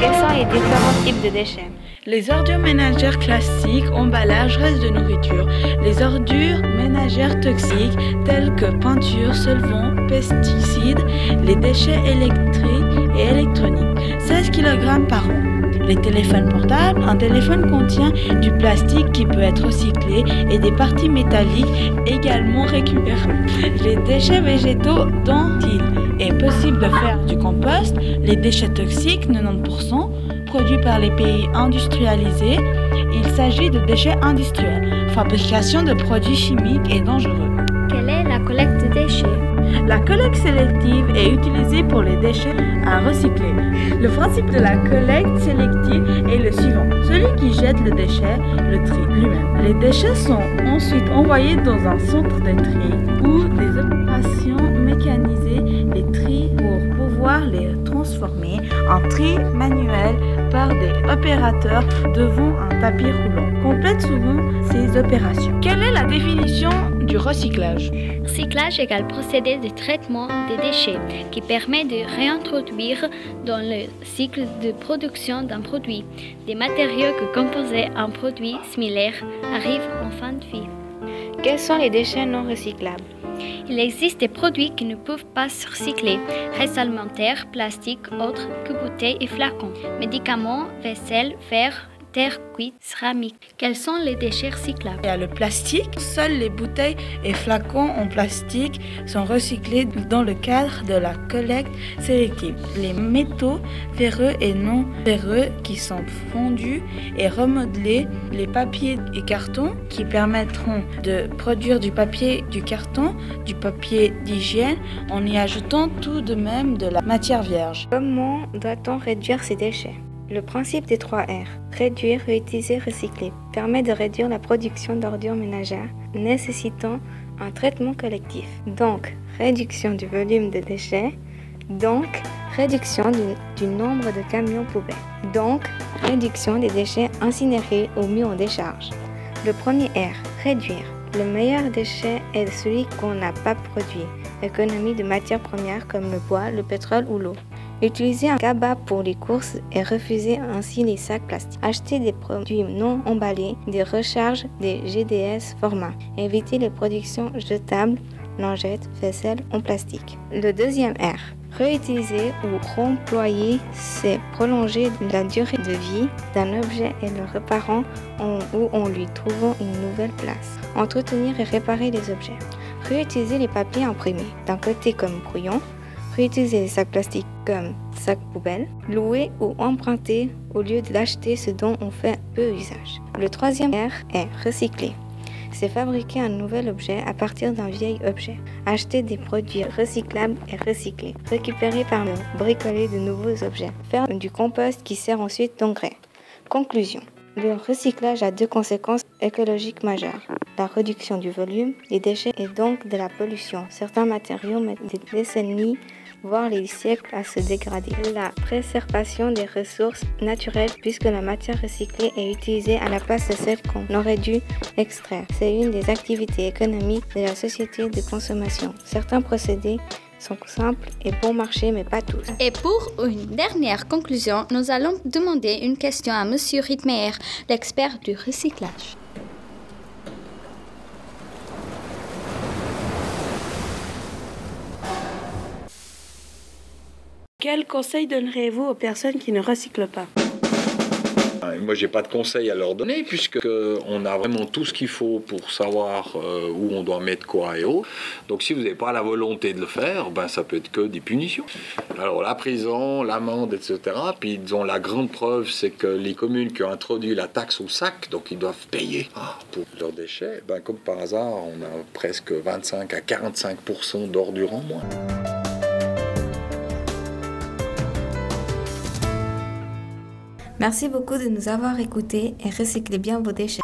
Quels sont les différents types de déchets? Les ordures ménagères classiques, emballages, restes de nourriture. Les ordures ménagères toxiques telles que peinture, solvants, pesticides. Les déchets électriques et électroniques. 16 kg par an. Les téléphones portables, un téléphone contient du plastique qui peut être recyclé et des parties métalliques également récupérées. Les déchets végétaux dont est possible de faire du compost, les déchets toxiques, 90%, produits par les pays industrialisés, il s'agit de déchets industriels, fabrication de produits chimiques et dangereux. Quelle est la collecte de déchets? La collecte sélective est utilisée pour les déchets à recycler. Le principe de la collecte sélective est le suivant. Jette le déchet le trie lui-même. Les déchets sont ensuite envoyés dans un centre de tri où des opérations mécanisées les trient pour pouvoir les transformer en tri manuel par des opérateurs devant un tapis roulant. Complète souvent ces opérations. Quelle est la définition du recyclage. Recyclage égale procédé de traitement des déchets qui permet de réintroduire dans le cycle de production d'un produit. Des matériaux que composaient un produit similaire arrivent en fin de vie. Quels sont les déchets non recyclables? Il existe des produits qui ne peuvent pas se recycler, restes alimentaires, plastiques, autres que bouteilles et flacons, médicaments, vaisselle, verre, terre cuite, céramique. Quels sont les déchets recyclables? Il y a le plastique. Seuls les bouteilles et flacons en plastique sont recyclés dans le cadre de la collecte sélective. Les métaux ferreux et non ferreux qui sont fondus et remodelés, les papiers et cartons qui permettront de produire du papier, du carton, du papier d'hygiène en y ajoutant tout de même de la matière vierge. Comment doit-on réduire ces déchets? Le principe des 3 R, réduire, réutiliser, recycler, permet de réduire la production d'ordures ménagères nécessitant un traitement collectif. Donc, réduction du volume de déchets, donc réduction du, du nombre de camions poubelles, donc réduction des déchets incinérés ou mis en décharge. Le premier R, réduire. Le meilleur déchet est celui qu'on n'a pas produit. Économie de matières premières comme le bois, le pétrole ou l'eau. Utiliser un cabas pour les courses et refuser ainsi les sacs plastiques. Acheter des produits non emballés, des recharges des GDS format. Éviter les productions jetables, lingettes, vaisselle en plastique. Le deuxième R. Réutiliser ou remployer, c'est prolonger la durée de vie d'un objet et le réparant ou en lui trouvant une nouvelle place. Entretenir et réparer les objets. Réutiliser les papiers imprimés, d'un côté comme brouillon, réutiliser les sacs plastiques comme sacs poubelles, louer ou emprunter au lieu de l'acheter ce dont on fait peu usage. Le troisième R est recycler. C'est fabriquer un nouvel objet à partir d'un vieil objet. Acheter des produits recyclables et recyclés. Récupérer par le bricoler de nouveaux objets. Faire du compost qui sert ensuite d'engrais. Conclusion. Le recyclage a deux conséquences écologiques majeures. La réduction du volume des déchets et donc de la pollution. Certains matériaux mettent des décennies voire les siècles à se dégrader. La préservation des ressources naturelles puisque la matière recyclée est utilisée à la place de celle qu'on aurait dû extraire. C'est une des activités économiques de la société de consommation. Certains procédés sont simples et bon marché mais pas tous. Et pour une dernière conclusion, nous allons demander une question à Monsieur Rittmeyer, l'expert du recyclage. Quel conseil donnerez-vous aux personnes qui ne recyclent pas Euh, Moi, j'ai pas de conseils à leur donner puisque euh, on a vraiment tout ce qu'il faut pour savoir euh, où on doit mettre quoi et où. Donc, si vous n'avez pas la volonté de le faire, ben ça peut être que des punitions. Alors, la prison, l'amende, etc. Puis, disons, la grande preuve, c'est que les communes qui ont introduit la taxe au sac, donc ils doivent payer ah, pour leurs déchets. Ben, comme par hasard, on a presque 25 à 45% d'ordures en moins. Merci beaucoup de nous avoir écoutés et recyclez bien vos déchets.